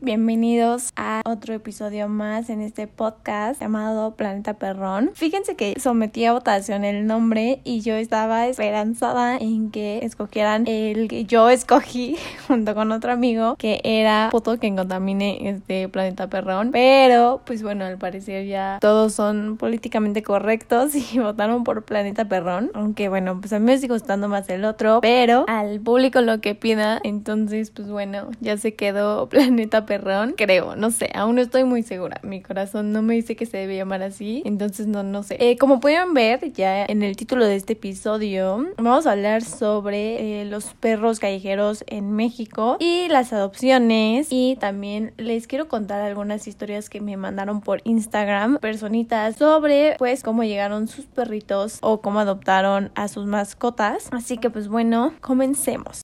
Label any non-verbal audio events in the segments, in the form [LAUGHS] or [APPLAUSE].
bienvenidos a otro episodio más en este podcast llamado Planeta Perrón. Fíjense que sometí a votación el nombre y yo estaba esperanzada en que escogieran el que yo escogí [LAUGHS] junto con otro amigo que era Puto que contamine este Planeta Perrón. Pero pues bueno, al parecer ya todos son políticamente correctos [LAUGHS] y votaron por Planeta Perrón. Aunque bueno, pues a mí me sigue gustando más el otro, pero al público lo que pida, entonces pues bueno, ya se quedó [LAUGHS] Planeta Perrón, creo, no sé, aún no estoy muy segura. Mi corazón no me dice que se debe llamar así, entonces no, no sé. Eh, como pueden ver ya en el título de este episodio, vamos a hablar sobre eh, los perros callejeros en México y las adopciones y también les quiero contar algunas historias que me mandaron por Instagram, personitas, sobre pues cómo llegaron sus perritos o cómo adoptaron a sus mascotas. Así que pues bueno, comencemos.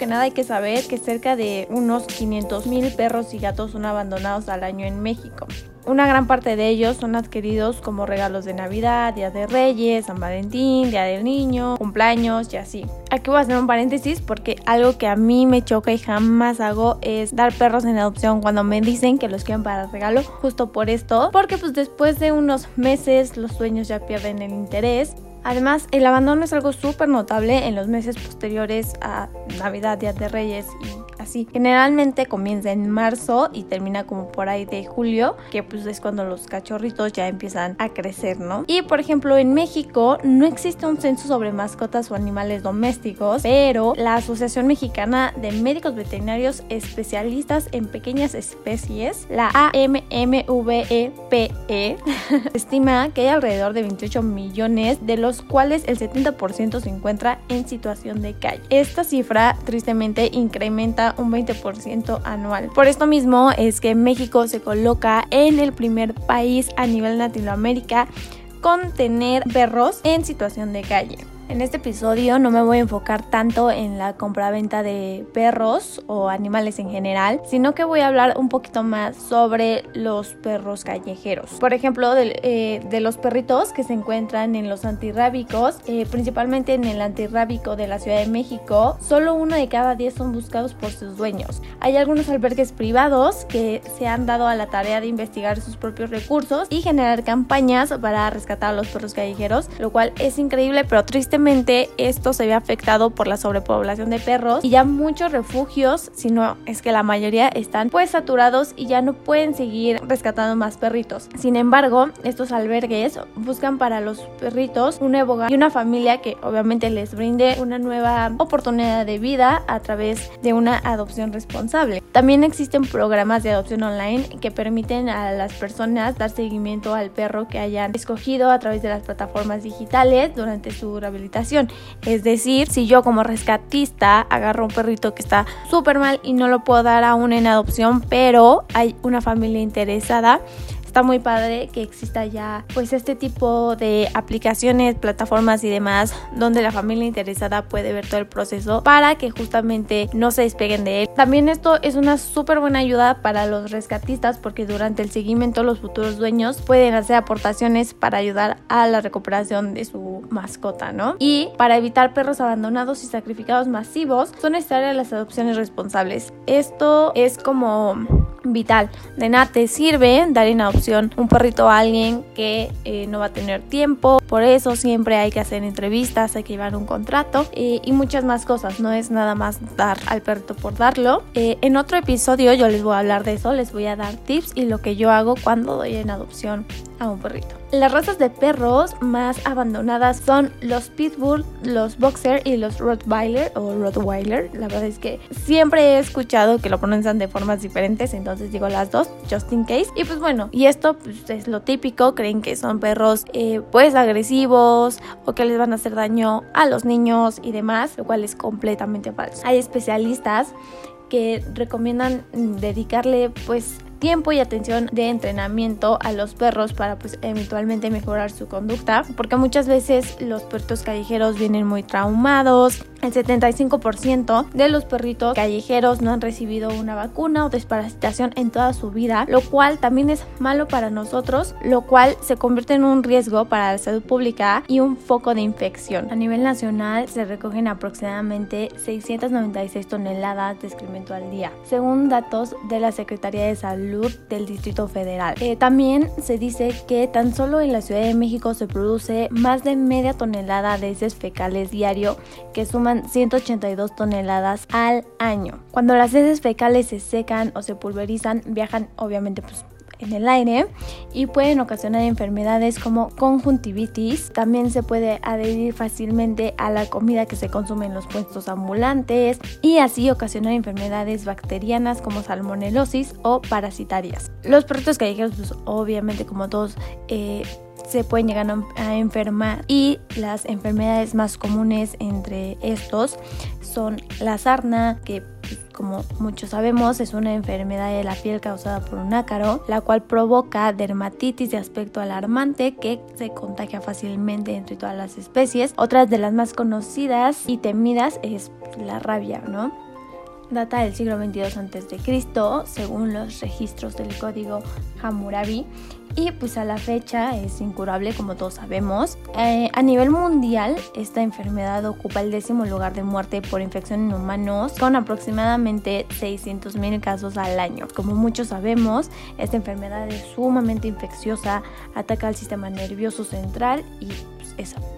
Que nada hay que saber que cerca de unos 500 mil perros y gatos son abandonados al año en México. Una gran parte de ellos son adquiridos como regalos de Navidad, Día de Reyes, San Valentín, Día del Niño, cumpleaños y así. Aquí voy a hacer un paréntesis porque algo que a mí me choca y jamás hago es dar perros en adopción cuando me dicen que los quieren para regalo, justo por esto, porque pues después de unos meses los dueños ya pierden el interés Además, el abandono es algo súper notable en los meses posteriores a Navidad, Día de Reyes y así. Generalmente comienza en marzo y termina como por ahí de julio, que pues es cuando los cachorritos ya empiezan a crecer, ¿no? Y por ejemplo, en México no existe un censo sobre mascotas o animales domésticos, pero la Asociación Mexicana de Médicos Veterinarios Especialistas en Pequeñas Especies, la AMMVEPE, e, [LAUGHS] estima que hay alrededor de 28 millones, de los cuales el 70% se encuentra en situación de calle. Esta cifra tristemente incrementa un 20% anual. Por esto mismo es que México se coloca en el primer país a nivel Latinoamérica con tener perros en situación de calle. En este episodio no me voy a enfocar tanto en la compraventa de perros o animales en general, sino que voy a hablar un poquito más sobre los perros callejeros. Por ejemplo, de, eh, los perritos que se encuentran en los antirrábicos, eh, principalmente en el antirrábico de la Ciudad de México, solo uno de cada diez son buscados por sus dueños. Hay algunos albergues privados que se han dado a la tarea de investigar sus propios recursos y generar campañas para rescatar a los perros callejeros, lo cual es increíble pero triste esto se ve afectado por la sobrepoblación de perros y ya muchos refugios, si no es que la mayoría están pues saturados y ya no pueden seguir rescatando más perritos. Sin embargo, estos albergues buscan para los perritos un nuevo hogar y una familia que obviamente les brinde una nueva oportunidad de vida a través de una adopción responsable. También existen programas de adopción online que permiten a las personas dar seguimiento al perro que hayan escogido a través de las plataformas digitales durante su rehabilitación es decir, si yo como rescatista agarro un perrito que está súper mal y no lo puedo dar aún en adopción, pero hay una familia interesada, está muy padre que exista ya pues este tipo de aplicaciones, plataformas y demás donde la familia interesada puede ver todo el proceso para que justamente no se despeguen de él. También esto es una súper buena ayuda para los rescatistas porque durante el seguimiento los futuros dueños pueden hacer aportaciones para ayudar a la recuperación de su mascota, ¿no? Y para evitar perros abandonados y sacrificados masivos son necesarias las adopciones responsables. Esto es como vital. De nada te sirve dar en adopción un perrito a alguien que eh, no va a tener tiempo. Por eso siempre hay que hacer entrevistas, hay que llevar un contrato eh, y muchas más cosas. No es nada más dar al perrito por darlo. Eh, en otro episodio yo les voy a hablar de eso, les voy a dar tips y lo que yo hago cuando doy en adopción a un perrito. Las razas de perros más abandonadas son los Pitbull, los Boxer y los Rottweiler o Rottweiler. La verdad es que siempre he escuchado que lo pronuncian de formas diferentes, entonces digo las dos, just in case. Y pues bueno, y esto pues, es lo típico, creen que son perros eh, pues agresivos o que les van a hacer daño a los niños y demás, lo cual es completamente falso. Hay especialistas que recomiendan dedicarle pues tiempo y atención de entrenamiento a los perros para pues eventualmente mejorar su conducta porque muchas veces los perros callejeros vienen muy traumados El 75% de los perritos callejeros no han recibido una vacuna o desparasitación en toda su vida, lo cual también es malo para nosotros, lo cual se convierte en un riesgo para la salud pública y un foco de infección. A nivel nacional se recogen aproximadamente 696 toneladas de excremento al día, según datos de la Secretaría de Salud del Distrito Federal. Eh, también se dice que tan solo en la Ciudad de México se produce más de media tonelada de heces fecales diario que suman 182 toneladas al año. Cuando las heces fecales se secan o se pulverizan, viajan obviamente pues en el aire y pueden ocasionar enfermedades como conjuntivitis. También se puede adherir fácilmente a la comida que se consume en los puestos ambulantes y así ocasionar enfermedades bacterianas como salmonelosis o parasitarias. Los perritos callejeros, pues obviamente como todos, eh, se pueden llegar a enfermar y las enfermedades más comunes entre estos son la sarna, que como muchos sabemos es una enfermedad de la piel causada por un ácaro, la cual provoca dermatitis de aspecto alarmante que se contagia fácilmente entre todas las especies. Otras de las más conocidas y temidas es la rabia, ¿no? data del siglo 22 a.C., según los registros del código Hammurabi, y pues a la fecha es incurable como todos sabemos. Eh, a nivel mundial esta enfermedad ocupa el décimo lugar de muerte por infección en humanos con aproximadamente 600.000 casos al año. Como muchos sabemos, esta enfermedad es sumamente infecciosa, ataca al sistema nervioso central y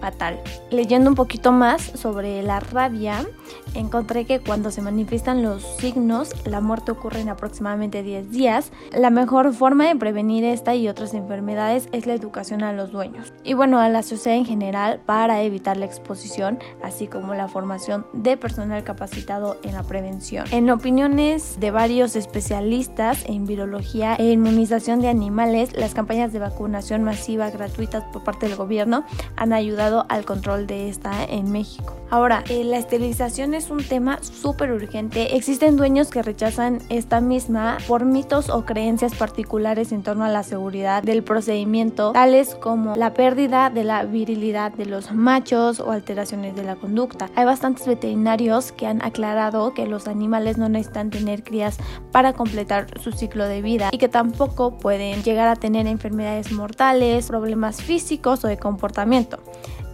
fatal. Leyendo un poquito más sobre la rabia, encontré que cuando se manifiestan los signos, la muerte ocurre en aproximadamente 10 días. La mejor forma de prevenir esta y otras enfermedades es la educación a los dueños y bueno, a la sociedad en general para evitar la exposición, así como la formación de personal capacitado en la prevención. En opiniones de varios especialistas en virología e inmunización de animales, las campañas de vacunación masiva gratuitas por parte del gobierno han ayudado al control de esta en México. Ahora, eh, la esterilización es un tema súper urgente. Existen dueños que rechazan esta misma por mitos o creencias particulares en torno a la seguridad del procedimiento, tales como la pérdida de la virilidad de los machos o alteraciones de la conducta. Hay bastantes veterinarios que han aclarado que los animales no necesitan tener crías para completar su ciclo de vida y que tampoco pueden llegar a tener enfermedades mortales, problemas físicos o de comportamiento.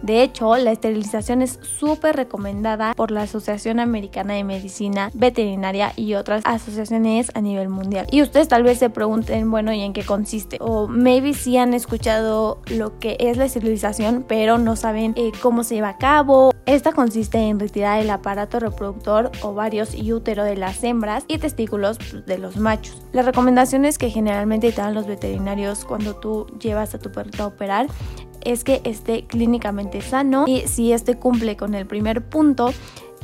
De hecho, la esterilización es súper recomendada por la Asociación Americana de Medicina Veterinaria y otras asociaciones a nivel mundial. Y ustedes tal vez se pregunten, bueno, ¿y en qué consiste? O maybe sí han escuchado lo que es la esterilización, pero no saben eh, cómo se lleva a cabo. Esta consiste en retirar el aparato reproductor, ovarios y útero de las hembras y testículos pues, de los machos. Las recomendaciones que generalmente te dan los veterinarios cuando tú llevas a tu perrito a operar es que esté clínicamente sano. Y si este cumple con el primer punto,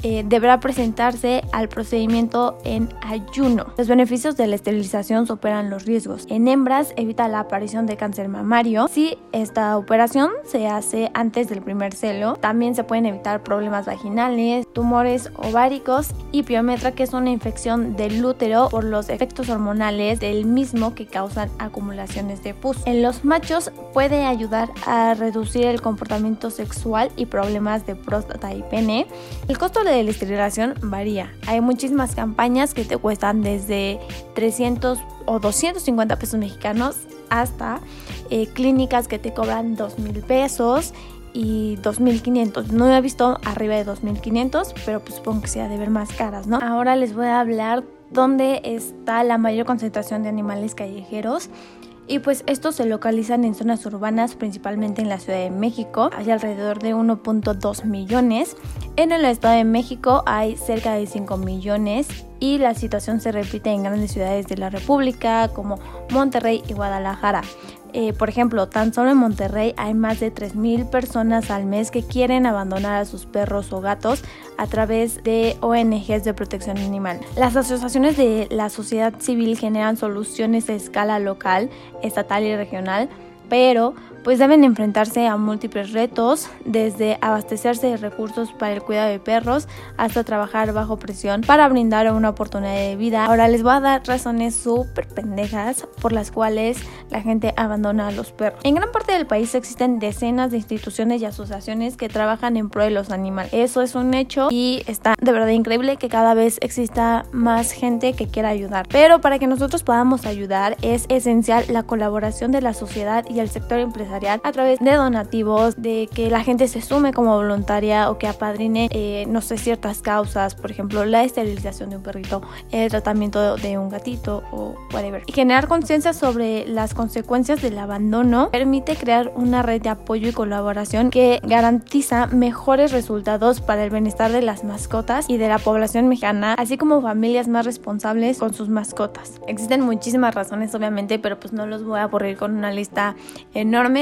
eh, deberá presentarse al procedimiento en ayuno. Los beneficios de la esterilización superan los riesgos. En hembras evita la aparición de cáncer mamario. Si esta operación se hace antes del primer celo, también se pueden evitar problemas vaginales, tumores ováricos y piometra, que es una infección del útero por los efectos hormonales del mismo que causan acumulaciones de pus. En los machos puede ayudar a reducir el comportamiento sexual y problemas de próstata y pene. El costo de la esterilización varía. Hay muchísimas campañas que te cuestan desde 300 o 250 pesos mexicanos hasta eh, clínicas que te cobran 2 mil pesos y 2.500. No he visto arriba de 2.500, pero pues supongo que sea de ver más caras, ¿no? Ahora les voy a hablar dónde está la mayor concentración de animales callejeros y pues estos se localizan en zonas urbanas, principalmente en la Ciudad de México, hay alrededor de 1.2 millones. En el Estado de México hay cerca de 5 millones y la situación se repite en grandes ciudades de la República como Monterrey y Guadalajara. Eh, por ejemplo, tan solo en Monterrey hay más de 3.000 personas al mes que quieren abandonar a sus perros o gatos a través de ONGs de protección animal. Las asociaciones de la sociedad civil generan soluciones a escala local, estatal y regional, pero pues deben enfrentarse a múltiples retos, desde abastecerse de recursos para el cuidado de perros hasta trabajar bajo presión para brindar una oportunidad de vida. Ahora les voy a dar razones súper pendejas por las cuales la gente abandona a los perros. En gran parte del país existen decenas de instituciones y asociaciones que trabajan en pro de los animales. Eso es un hecho y está de verdad increíble que cada vez exista más gente que quiera ayudar. Pero para que nosotros podamos ayudar es esencial la colaboración de la sociedad y el sector empresarial a través de donativos, de que la gente se sume como voluntaria o que apadrine, eh, no sé, ciertas causas, por ejemplo, la esterilización de un perrito, el tratamiento de un gatito o whatever. Y generar conciencia sobre las consecuencias del abandono permite crear una red de apoyo y colaboración que garantiza mejores resultados para el bienestar de las mascotas y de la población mexicana, así como familias más responsables con sus mascotas. Existen muchísimas razones, obviamente, pero pues no los voy a aburrir con una lista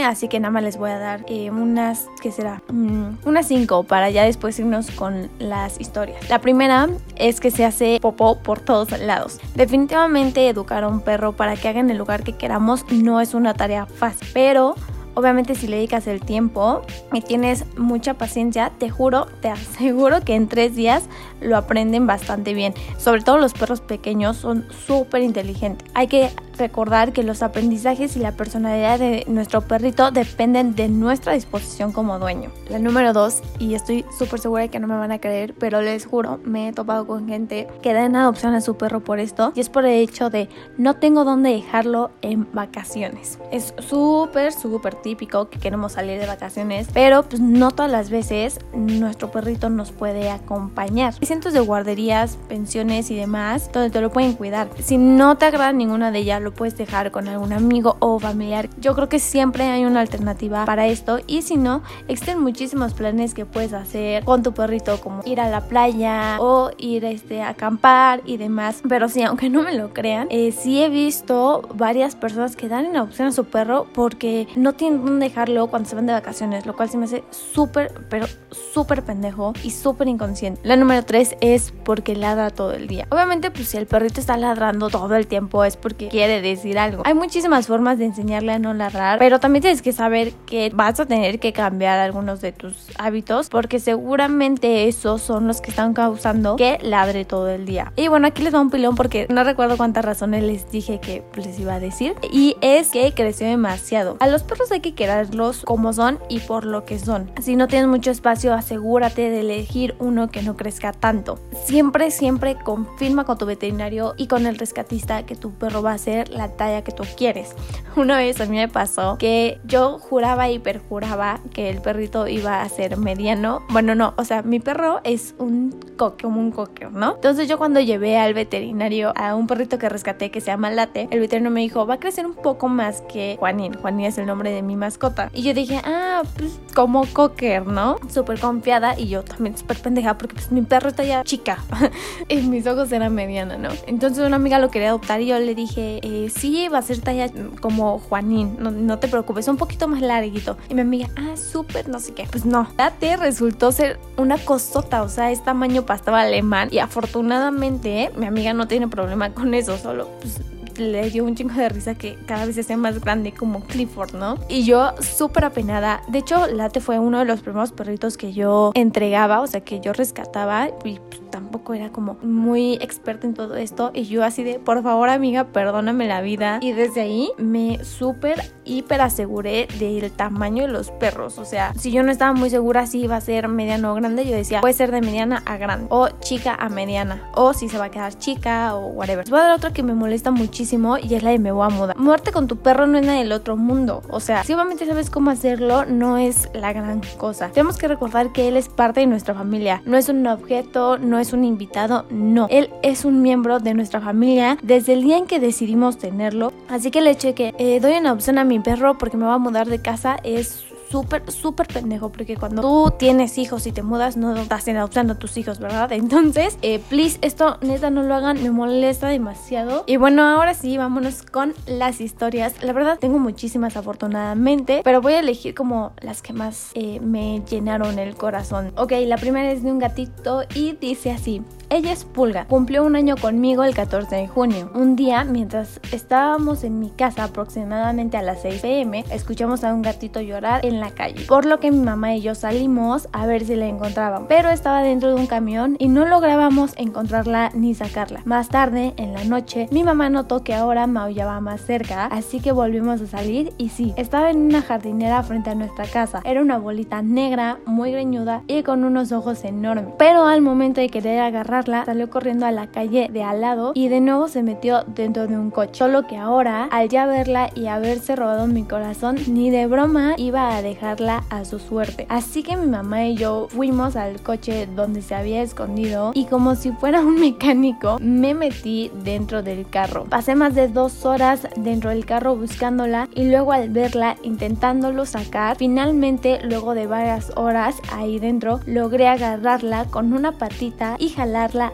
así que nada más les voy a dar eh, unas, ¿qué será? Mm, unas cinco para ya después irnos con las historias. La primera es que se hace popó por todos lados. Definitivamente educar a un perro para que haga en el lugar que queramos no es una tarea fácil, pero Obviamente si le dedicas el tiempo y tienes mucha paciencia, te juro, te aseguro que en tres días lo aprenden bastante bien. Sobre todo los perros pequeños son súper inteligentes. Hay que recordar que los aprendizajes y la personalidad de nuestro perrito dependen de nuestra disposición como dueño. La número dos, y estoy súper segura de que no me van a creer, pero les juro, me he topado con gente que da en adopción a su perro por esto, y es por el hecho de no tengo dónde dejarlo en vacaciones. Es súper, súper típico que queremos salir de vacaciones, pero pues no todas las veces nuestro perrito nos puede acompañar. Hay cientos de guarderías, pensiones y demás donde te lo pueden cuidar. Si no te agrada ninguna de ellas, lo puedes dejar con algún amigo o familiar. Yo creo que siempre hay una alternativa para esto y si no, existen muchísimos planes que puedes hacer con tu perrito como ir a la playa o ir este, a acampar y demás. Pero sí, aunque no me lo crean, eh, sí he visto varias personas que dan en opción a su perro porque no tienen dónde dejarlo cuando se van de vacaciones, lo cual se me hace súper, pero súper pendejo y súper inconsciente. La número 3 es porque ladra todo el día. Obviamente, pues si el perrito está ladrando todo el tiempo es porque quiere decir algo. Hay muchísimas formas de enseñarle a no ladrar, pero también tienes que saber que vas a tener que cambiar algunos de tus hábitos porque seguramente esos son los que están causando que ladre todo el día. Y bueno, aquí les da un pilón porque no recuerdo cuántas razones les dije que les iba a decir y es que creció demasiado. A los perros hay que quererlos como son y por lo que son. Si no tienes mucho espacio, asegúrate de elegir uno que no crezca tanto. Siempre, siempre confirma con tu veterinario y con el rescatista que tu perro va a ser la talla que tú quieres. [LAUGHS] Una vez a mí me pasó que yo juraba y perjuraba que el perrito iba a ser mediano. Bueno, no, o sea, mi perro es un coque, como un coque, ¿no? Entonces yo cuando llevé al veterinario a un perrito que rescaté que se llama Late, el veterinario me dijo, va a crecer un poco más que Juanín. Juanín es el nombre de mi mascota. Y yo dije, ah, pues como cocker, ¿no? Súper confiada y yo también súper pendeja porque pues mi perro está ya chica. [LAUGHS] y mis ojos eran medianos, ¿no? Entonces una amiga lo quería adoptar y yo le dije, eh, sí, va a ser talla como Juanín, no, te preocupes, un poquito más larguito. Y mi amiga, ah, súper, no sé qué. Pues no, Date resultó ser una cosota, o sea, es tamaño pastaba alemán. Y afortunadamente, mi amiga no tiene problema con eso, solo pues le dio un chingo de risa que cada vez se hace más grande como Clifford, ¿no? Y yo súper apenada. De hecho, Late fue uno de los primeros perritos que yo entregaba, o sea, que yo rescataba y pues, tampoco era como muy experta en todo esto. Y yo así de, por favor amiga, perdóname la vida. Y desde ahí me súper, hiper aseguré del tamaño de los perros. O sea, si yo no estaba muy segura si iba a ser mediano o grande, yo decía, puede ser de mediana a grande. O chica a mediana. O si se va a quedar chica o whatever. Les voy a dar otra que me molesta muchísimo y es la de me voy a mudar. Muerte con tu perro no es nada del otro mundo. O sea, si obviamente sabes cómo hacerlo, no es la gran cosa. Tenemos que recordar que él es parte de nuestra familia. No es un objeto, no es es un invitado, no. Él es un miembro de nuestra familia desde el día en que decidimos tenerlo. Así que el hecho de que eh, doy una opción a mi perro porque me va a mudar de casa es súper, súper pendejo, porque cuando tú tienes hijos y te mudas, no estás adoptando a tus hijos, ¿verdad? [LAUGHS] Entonces, eh, please, esto neta no lo hagan, me molesta demasiado. Y bueno, ahora sí, vámonos con las historias. La verdad, tengo muchísimas afortunadamente, pero voy a elegir como las que más eh, me llenaron el corazón. Ok, la primera es de un gatito y dice así. Ella es Pulga, cumplió un año conmigo el 14 de junio. Un día, mientras estábamos en mi casa aproximadamente a las 6 pm, escuchamos a un gatito llorar en la calle, por lo que mi mamá y yo salimos a ver si la encontraban, pero estaba dentro de un camión y no lográbamos encontrarla ni sacarla. Más tarde, en la noche, mi mamá notó que ahora maullaba más cerca, así que volvimos a salir y sí, estaba en una jardinera frente a nuestra casa. Era una bolita negra, muy greñuda y con unos ojos enormes. Pero al momento de querer agarrarla, salió corriendo a la calle de al lado y de nuevo se metió dentro de un coche. Solo que ahora, al ya verla y haberse robado mi corazón, ni de broma iba a dejarla a su suerte. Así que mi mamá y yo fuimos al coche donde se había escondido y como si fuera un mecánico, me metí dentro del carro. Pasé más de dos horas dentro del carro buscándola y luego al verla intentándolo sacar, finalmente luego de varias horas ahí dentro logré agarrarla con una patita y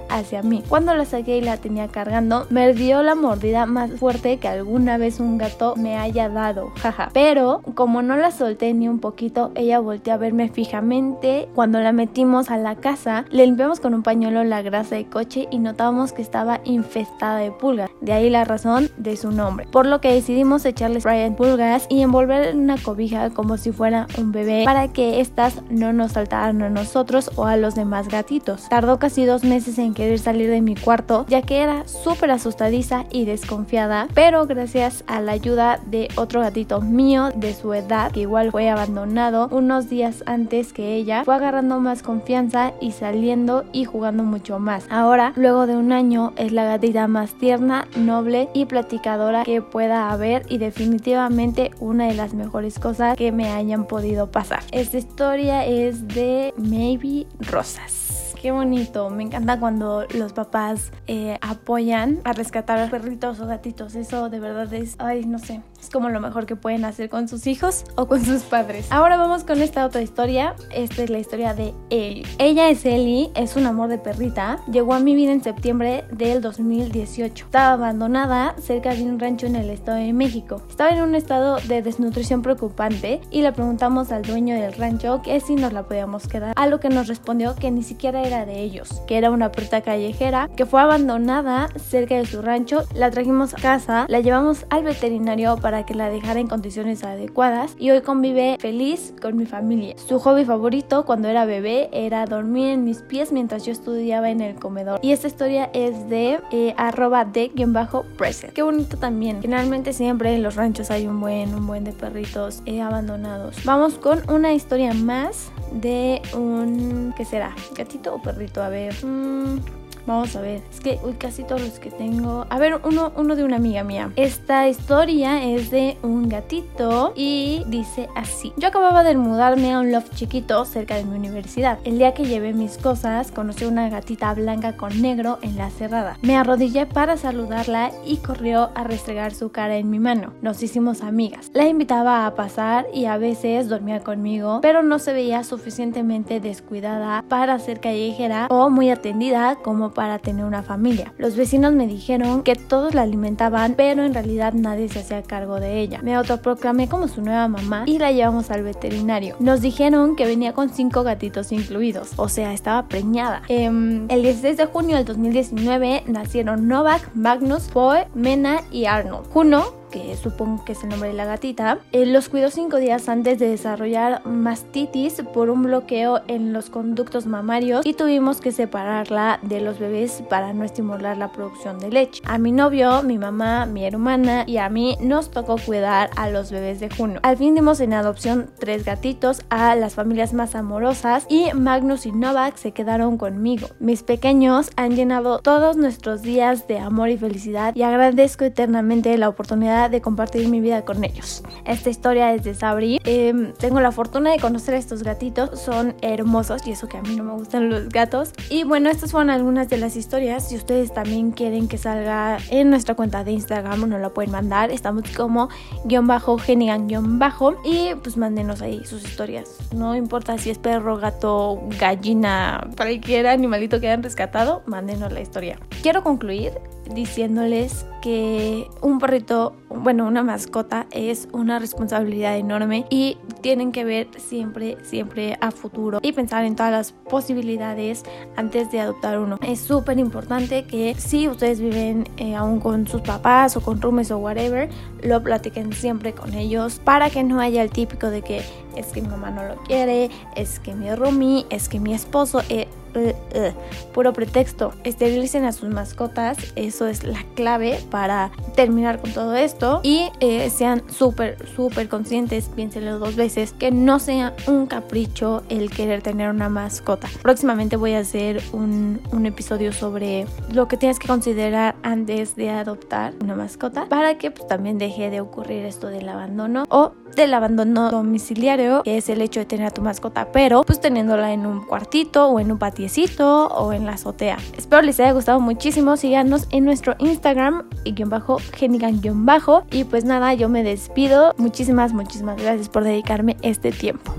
hacia mí. Cuando la saqué y la tenía cargando, me dio la mordida más fuerte que alguna vez un gato me haya dado, jaja. Pero como no la solté ni un poquito, ella volteó a verme fijamente. Cuando la metimos a la casa, le limpiamos con un pañuelo la grasa de coche y notábamos que estaba infestada de pulgas. De ahí la razón de su nombre. Por lo que decidimos echarle spray en pulgas y envolver en una cobija como si fuera un bebé para que estas no nos saltaran a nosotros o a los demás gatitos. Tardó casi dos meses en querer salir de mi cuarto ya que era súper asustadiza y desconfiada, pero gracias a la ayuda de otro gatito mío de su edad que igual fue abandonado unos días antes que ella, fue agarrando más confianza y saliendo y jugando mucho más. Ahora, luego de un año, es la gatita más tierna, noble y platicadora que pueda haber y definitivamente una de las mejores cosas que me hayan podido pasar. Esta historia es de Maybe Rosas. Qué bonito, me encanta cuando los papás eh, apoyan a rescatar perritos o gatitos. Eso de verdad es, ay, no sé, es como lo mejor que pueden hacer con sus hijos o con sus padres. Ahora vamos con esta otra historia. Esta es la historia de Ellie. Ella es Ellie, es un amor de perrita. Llegó a mi vida en septiembre del 2018. Estaba abandonada cerca de un rancho en el Estado de México. Estaba en un estado de desnutrición preocupante y le preguntamos al dueño del rancho que si nos la podíamos quedar. A lo que nos respondió que ni siquiera era de ellos, que era una perrita callejera que fue abandonada cerca de su rancho. La trajimos a casa, la llevamos al veterinario para para que la dejara en condiciones adecuadas y hoy convive feliz con mi familia. Su hobby favorito cuando era bebé era dormir en mis pies mientras yo estudiaba en el comedor. Y esta historia es de eh, arroba de-present. Qué bonito también. Generalmente siempre en los ranchos hay un buen, un buen de perritos eh, abandonados. Vamos con una historia más de un... ¿Qué será? ¿Gatito o perrito? A ver. Mmm, Vamos a ver. Es que, uy, casi todos los que tengo. A ver, uno, uno de una amiga mía. Esta historia es de un gatito y dice así. Yo acababa de mudarme a un loft chiquito cerca de mi universidad. El día que llevé mis cosas, conocí una gatita blanca con negro en la cerrada. Me arrodillé para saludarla y corrió a restregar su cara en mi mano. Nos hicimos amigas. La invitaba a pasar y a veces dormía conmigo, pero no se veía suficientemente descuidada para ser callejera o muy atendida como para tener una familia. Los vecinos me dijeron que todos la alimentaban, pero en realidad nadie se hacía cargo de ella. Me autoproclamé como su nueva mamá y la llevamos al veterinario. Nos dijeron que venía con cinco gatitos incluidos, o sea, estaba preñada. Em, el 16 de junio del 2019 nacieron Novak, Magnus, Poe, Mena y Arnold. Juno que supongo que es el nombre de la gatita, eh, los cuidó cinco días antes de desarrollar mastitis por un bloqueo en los conductos mamarios y tuvimos que separarla de los bebés para no estimular la producción de leche. A mi novio, mi mamá, mi hermana y a mí nos tocó cuidar a los bebés de Juno. Al fin dimos en adopción tres gatitos a las familias más amorosas y Magnus y Novak se quedaron conmigo. Mis pequeños han llenado todos nuestros días de amor y felicidad y agradezco eternamente la oportunidad de compartir mi vida con ellos. Esta historia es de Sabri. Em, tengo la fortuna de conocer a estos gatitos. Son hermosos y eso que a mí no me gustan los gatos. Y bueno, estas fueron algunas de las historias. Si ustedes también quieren que salga en nuestra cuenta de Instagram, nos la pueden mandar. Estamos como guion bajo, genigan guion bajo. Y pues mándenos ahí sus historias. No importa si es perro, gato, gallina, cualquier animalito que hayan rescatado, mándenos la historia. Quiero concluir diciéndoles que un perrito, bueno, una mascota es una responsabilidad enorme y tienen que ver siempre, siempre a futuro y pensar en todas las posibilidades antes de adoptar uno. Es súper importante que si ustedes viven eh, aún con sus papás o con roomies o whatever, lo platiquen siempre con ellos para que no haya el típico de que es que mi mamá no lo quiere, es que mi roomie, es que mi esposo, eh, eh, eh, puro pretexto. Esterilicen a sus mascotas, eso es la clave para terminar con todo esto y eh, sean súper, súper conscientes, piénsenlo dos veces, que no sea un capricho el querer tener una mascota. Próximamente voy a hacer un, un episodio sobre lo que tienes que considerar antes de adoptar una mascota para que pues, también deje de ocurrir esto del abandono o del abandono domiciliario, que es el hecho de tener a tu mascota, pero pues teniéndola en un cuartito o en un patiecito o en la azotea. Espero les haya gustado muchísimo. Síganos en nuestro Instagram y guion bajo, genigan guion bajo. Y pues nada, yo me despido. Muchísimas, muchísimas gracias por dedicarme este tiempo.